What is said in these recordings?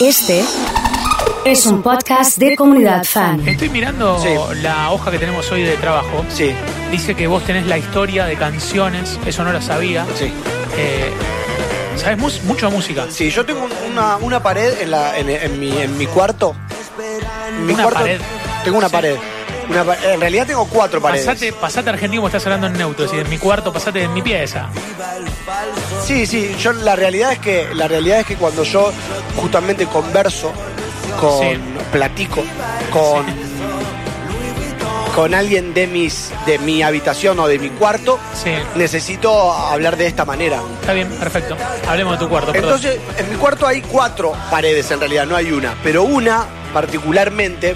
Este es un podcast de comunidad fan. Estoy mirando Sí. la hoja que tenemos hoy de trabajo. Sí, Dice que vos tenés la historia de canciones, eso no lo sabía. sí. Eh, ¿Sabes mus- mucho de música? Sí, yo tengo un- una, una pared en, la, en, en mi, en mi cuarto. En mi Una cuarto pared. Tengo una Sí. pared. Una en realidad tengo cuatro paredes. Pasate, pasate argentino como estás hablando en neutro, es decir, en mi cuarto, pasate en mi pieza. Sí, sí, yo la realidad es que la realidad es que cuando yo justamente converso con Sí. platico con con alguien de mis de mi habitación o de mi cuarto, Sí, necesito hablar de esta manera. está bien, perfecto. Hablemos de tu cuarto, perdón. Entonces, en mi cuarto hay cuatro paredes en realidad, no hay una, pero una particularmente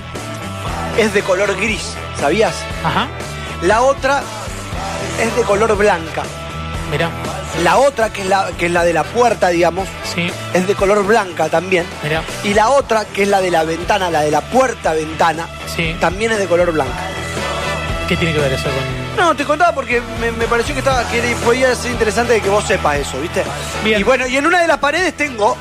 es de color gris, ¿sabías? Ajá, La otra es de color blanca. mirá, La otra, que es la, que es la de la puerta, digamos, sí, es de color blanca también. mirá, Y la otra, que es la de la ventana, la de la puerta-ventana, sí. también es de color blanca. ¿Qué tiene que ver eso con...? No, te contaba porque me, me pareció que, estaba, que podía ser interesante que vos sepas eso, ¿viste? Bien. Y bueno, y en una de las paredes tengo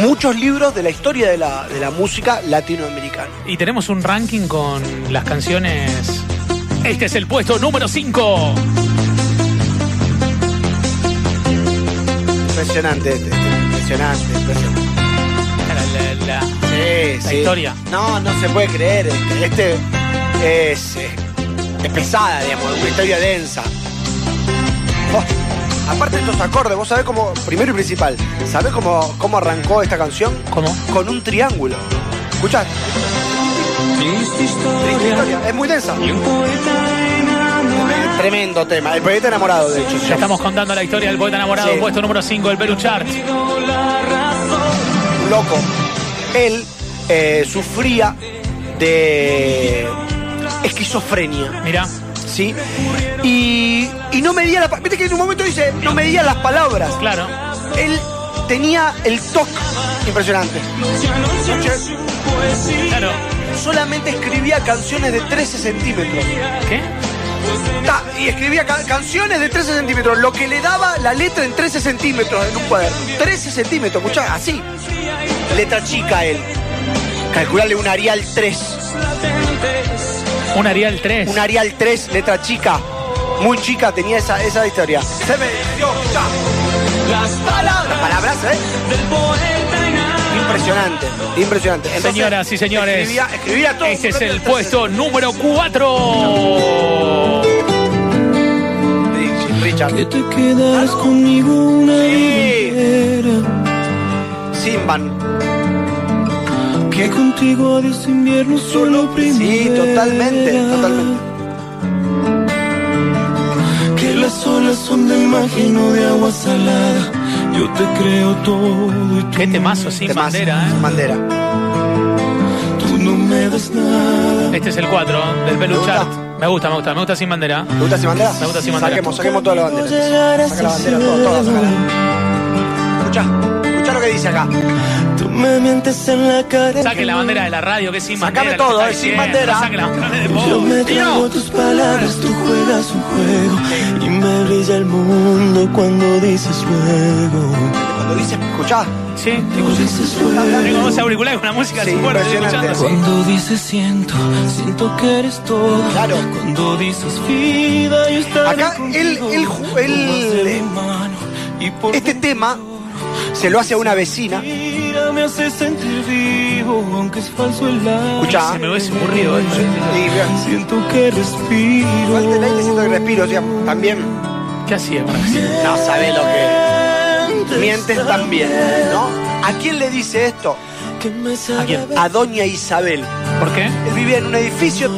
muchos libros de la historia de la, de la música latinoamericana. Y tenemos un ranking con las canciones... Este es el puesto número 5. Impresionante este, impresionante, impresionante. La, la- la- Sí, La sí. historia. No, no se puede creer. Este, este es, eh, es pesada, digamos, una historia densa. Oh, aparte de estos acordes, vos sabés cómo, primero y principal, ¿sabés cómo, cómo arrancó esta canción? ¿Cómo? Con un triángulo. ¿Escuchás? Triste historia. Es muy densa. Tremendo tema. El poeta enamorado, de hecho. Ya estamos contando la historia del poeta enamorado, Sí. puesto número 5 del Perú Chart. loco. Él eh, sufría de esquizofrenia. Mirá, ¿sí? Y, y no medía la... pa- Viste que en un momento dice, no medía las palabras. claro. Él tenía el toque impresionante. Claro. Solamente escribía canciones de 13 centímetros. ¿Qué? Ta, y escribía ca- canciones de 13 centímetros, lo que le daba la letra en 13 centímetros en un cuaderno. 13 centímetros, escuchá, así. Letra chica él. Calcularle un Arial 3. Un Arial 3. Un Arial 3, letra chica. Muy chica tenía esa, esa historia. Se me dio ya. Las palabras. Palabras, ¿eh? Impresionante, impresionante. Entonces, Señoras y señores, Escribía, escribía todo. este es el puesto número 4. 13. Sí, Richard. Que te quedarás conmigo una Sí. Simban. Que contigo adiós invierno solo primavera. Sí, totalmente, totalmente. Que las olas son del imagino de agua salada. Yo te creo todo y tú, Qué temazo sin bandera, ¿eh? Bandera. No me das nada. Este es el 4 del ¿Te Perú gusta? Chart. Me gusta, me gusta, me gusta sin bandera. ¿Te gusta sin bandera? Me gusta sin bandera. Saquemos, saquemos todas las banderas. Saca la bandera, toda, toda, cielo. sácala. Escucha, escucha lo que dice acá. Me mientes en la cara. Saque la bandera de la radio, que es sin Sacame bandera. todo, eh, sin bandera. Saque la bandera de Yo me trago tus palabras, tú juegas un juego y me brilla el mundo cuando dices luego. Cuando dice, escuchá. Sí, Cuando dices tengo luego. dos auriculares con una música Sí, así fuerte. Cuando dices siento, siento que eres todo. Claro. Cuando dices vida, yo estaré Acá, él- él ju- él- Este tema se lo hace a una vecina. mentira me hace sentir vivo, aunque es falso el aire. Escuchá. Se me hubiese ocurrido vean, Siento que respiro. falta el aire, siento que respiro. O sea, también ¿Qué hacía? No sabe lo que. Mientes también, ¿no? ¿A quién le dice esto? Que me sabe ¿A quién? A Doña Isabel. ¿Por qué? Él vivía en un edificio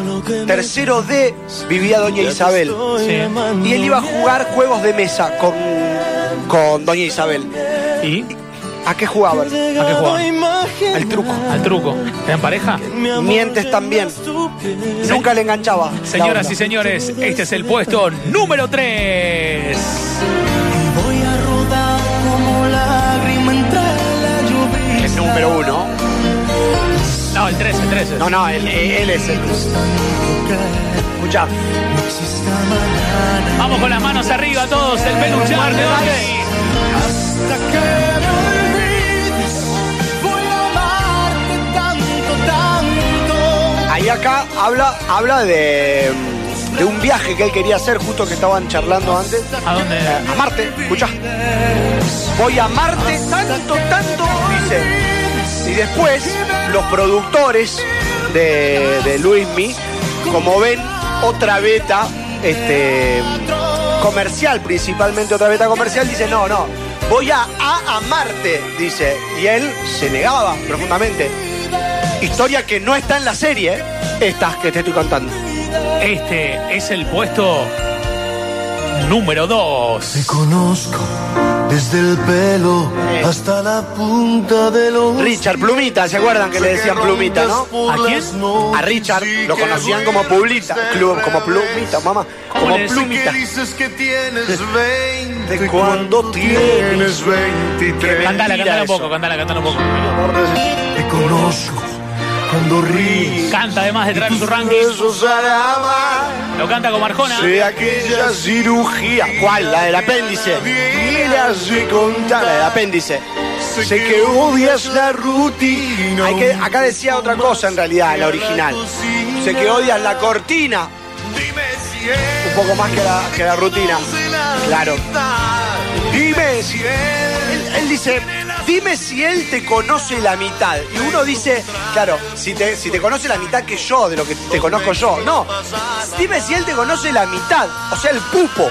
tercero D, vivía Doña Isabel. Sí. Y él iba a jugar juegos de mesa con, con Doña Isabel. ¿Y? ¿A qué jugaban? ¿A qué jugaban? Al truco. Al truco. ¿Eran pareja? Mientes también. Nunca le enganchaba. Señoras y señores, este es el puesto número 3. Voy a rodar como lágrima entre la lluvia. El número uno. No, el 13, el 13. No, no, él, él es el. Escucha. Vamos con las manos arriba todos, el peluchar de hoy. Ahí acá habla, habla de, de un viaje que él quería hacer, justo que estaban charlando antes. ¿A dónde? Eh, a Marte, escucha. Voy a Marte tanto, tanto, dice. Y después, los productores de, de Luismi, como ven, otra beta este, comercial, principalmente otra beta comercial, dice, no, no, voy a, a, a Marte, dice. Y él se negaba profundamente. Historia que no está en la serie, ¿eh? esta que te estoy contando. Este es el puesto número 2. Te conozco desde el pelo Eh. hasta la punta de los Richard Plumita, ¿se acuerdan que le decían Plumita, no? ¿A quién? A Richard lo conocían como Plumita, Clu- como Plumita, mamá, ¿Cómo como? Plumita. dices que tienes 20 De cuando tienes 23 Cantala, cantala un poco, cantala, cantala un poco. Te conozco cuando ríes Canta además de traer su ranking. Lo canta como Arjona. De aquella cirugía. ¿Cuál? La del apéndice. La del apéndice. Sé que odias la rutina. Hay que, acá decía otra cosa en realidad, la original. Sé que odias la cortina. Un poco más que la, que la rutina. Claro. Dime si él, él dice, dime si él te conoce la mitad. Y uno dice, claro, si te, si te conoce la mitad que yo, de lo que te conozco yo. No, dime si él te conoce la mitad, o sea, el pupo.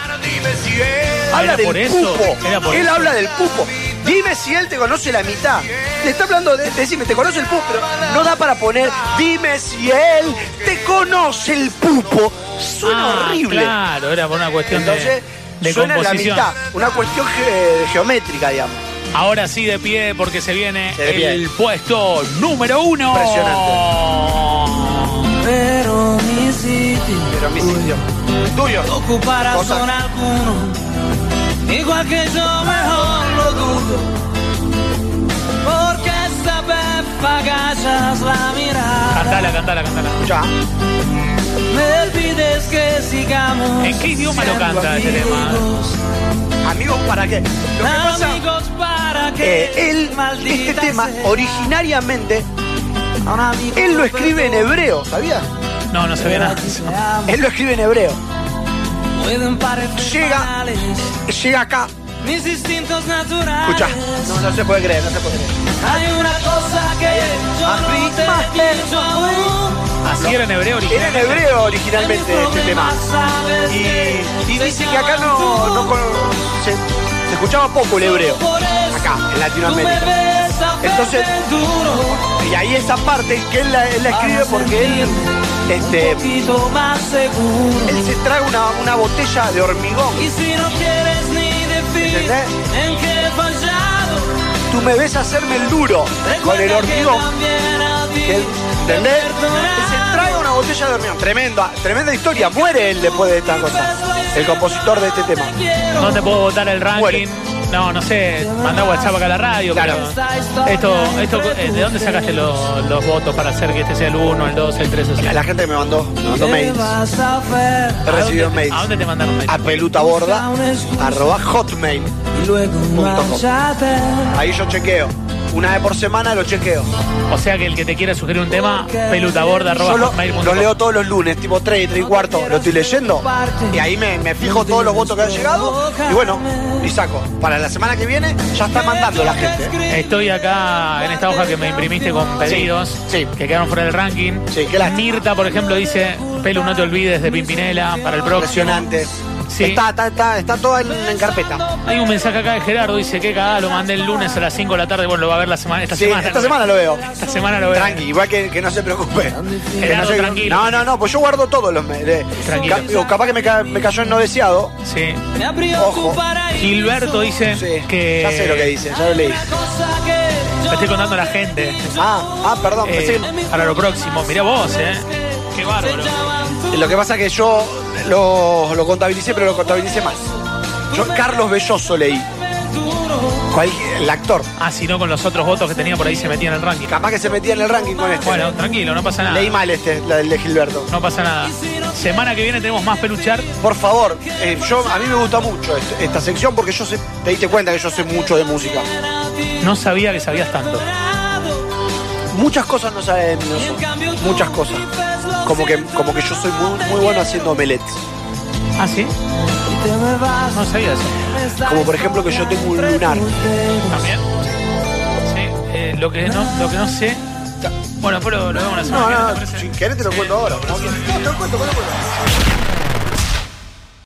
Habla ¿Era del pupo. ¿Era por él habla del pupo. Dime si él te conoce la mitad. Le está hablando de, decime, te conoce el pupo, pero no da para poner, dime si él te conoce el pupo. Suena Ah, horrible. Claro, era por una cuestión de, Entonces, de suena en la composición. mitad. Una cuestión ge- geométrica, digamos. Ahora sí de pie porque se viene Se de pie. el puesto número uno. Pero mi sitio Pero mi sitio. Tuyo. con alguno. Igual que yo mejor lo dudo. Porque esta vez pagas la mirada. Cantala, cantala, cantala. Ya. Me olvides que sigamos. ¿En qué idioma lo canta este tema? amigos. Amigos, ¿para qué? Lo que pasa, Amigos para que eh, él, maldita este tema, sea. originariamente, él lo escribe en hebreo, ¿sabías? No, no ve nada. Él lo escribe en hebreo. Pueden parecer Llega. banales Llega acá, mis instintos naturales. escucha. No, no se puede creer, no se puede creer. Hay una cosa que yo no te pienso aún. Así era en hebreo Era en originalmente. hebreo originalmente este tema. Y, y dice que acá no, no con- se, se escuchaba poco el hebreo. Acá, en Latinoamérica. Entonces, y ahí esa parte que él la, él la escribe porque él, este, poquito más seguro. él se trae una, una botella de hormigón. Y si no quieres ni decir ¿Entendés? en qué he fallado, Tú me ves hacerme el duro con el hormigón. que él- ¿Entendés? Él se trae una botella de hormigón. Tremenda, tremenda historia. Muere él después de esta cosa. El compositor de este tema. No te puedo votar el ranking. Muere. No, no sé. Manda WhatsApp acá a la radio. Claro. pero Esto, esto, eh, ¿De dónde sacaste los, los votos para hacer que este sea el 1, el 2, el 3 o La, la gente me mandó, me mandó ¿Qué mails. He recibido ¿A dónde, mails. ¿A dónde te mandaron mails? A pelutaborda, arroba hotmail. Y luego Punto com. marchate. Ahí yo chequeo. Una vez por semana lo chequeo. O sea que el que te quiera sugerir un tema, pelutaborda, arroba Yo lo, lo leo todos los lunes, tipo 3, 3 y cuarto. Lo estoy leyendo. Y ahí me, me fijo todos los votos que han llegado. Y bueno, y saco. Para la semana que viene ya está mandando la gente. Estoy acá en esta hoja que me imprimiste con pedidos sí. que quedaron fuera del ranking. Sí, qué lástima. Mirta, por ejemplo, dice, Pelu, no te olvides de Pimpinela para el próximo. Impresionante. Sí. Está, está, está, está todo en, en carpeta. Hay un mensaje acá de Gerardo, dice que cagada, lo mandé el lunes a las 5 de la tarde. Bueno, lo va a ver la semana, esta Sí, semana. esta semana lo veo. Esta semana lo veo. Tranqui, igual que, que no se preocupe. Gerardo, no, se- tranquilo. no, no, no, pues yo guardo todos los mails. Tranquilo. Ca- digo, capaz que me, ca- me cayó en no deseado. Sí. Me Ojo. Gilberto dice Sí, que. ya sé lo que dice, ya lo leí. Le estoy contando a la gente. Ah, ah, perdón. Eh, pensé que- para lo próximo. Mirá vos, ¿eh? Qué bárbaro. Lo que pasa es que yo lo, lo contabilicé, pero lo contabilicé mal. Yo Carlos Belloso leí. Cual- el actor. Ah, si no, con los otros votos que tenía por ahí se metía en el ranking. Capaz que se metía en el ranking con este. Bueno, tranquilo, no pasa nada. leí mal este, la del de Gilberto. No pasa nada. Semana que viene tenemos más peluchar. Por favor, eh, yo a mí me gusta mucho este- esta sección porque yo sé, te diste cuenta que yo sé mucho de música. No sabía que sabías tanto. Muchas cosas no saben de mí. Muchas cosas. Como que, como que yo soy muy, muy bueno haciendo omelettes. ¿Ah, sí? No sabía eso. Como por ejemplo que yo tengo un lunar. ¿También? Sí. eh, lo, que no, lo que no sé. Bueno, después lo, vemos la semana No, que viene, no, si querés te lo cuento ahora. No, no, te lo cuento, te lo cuento.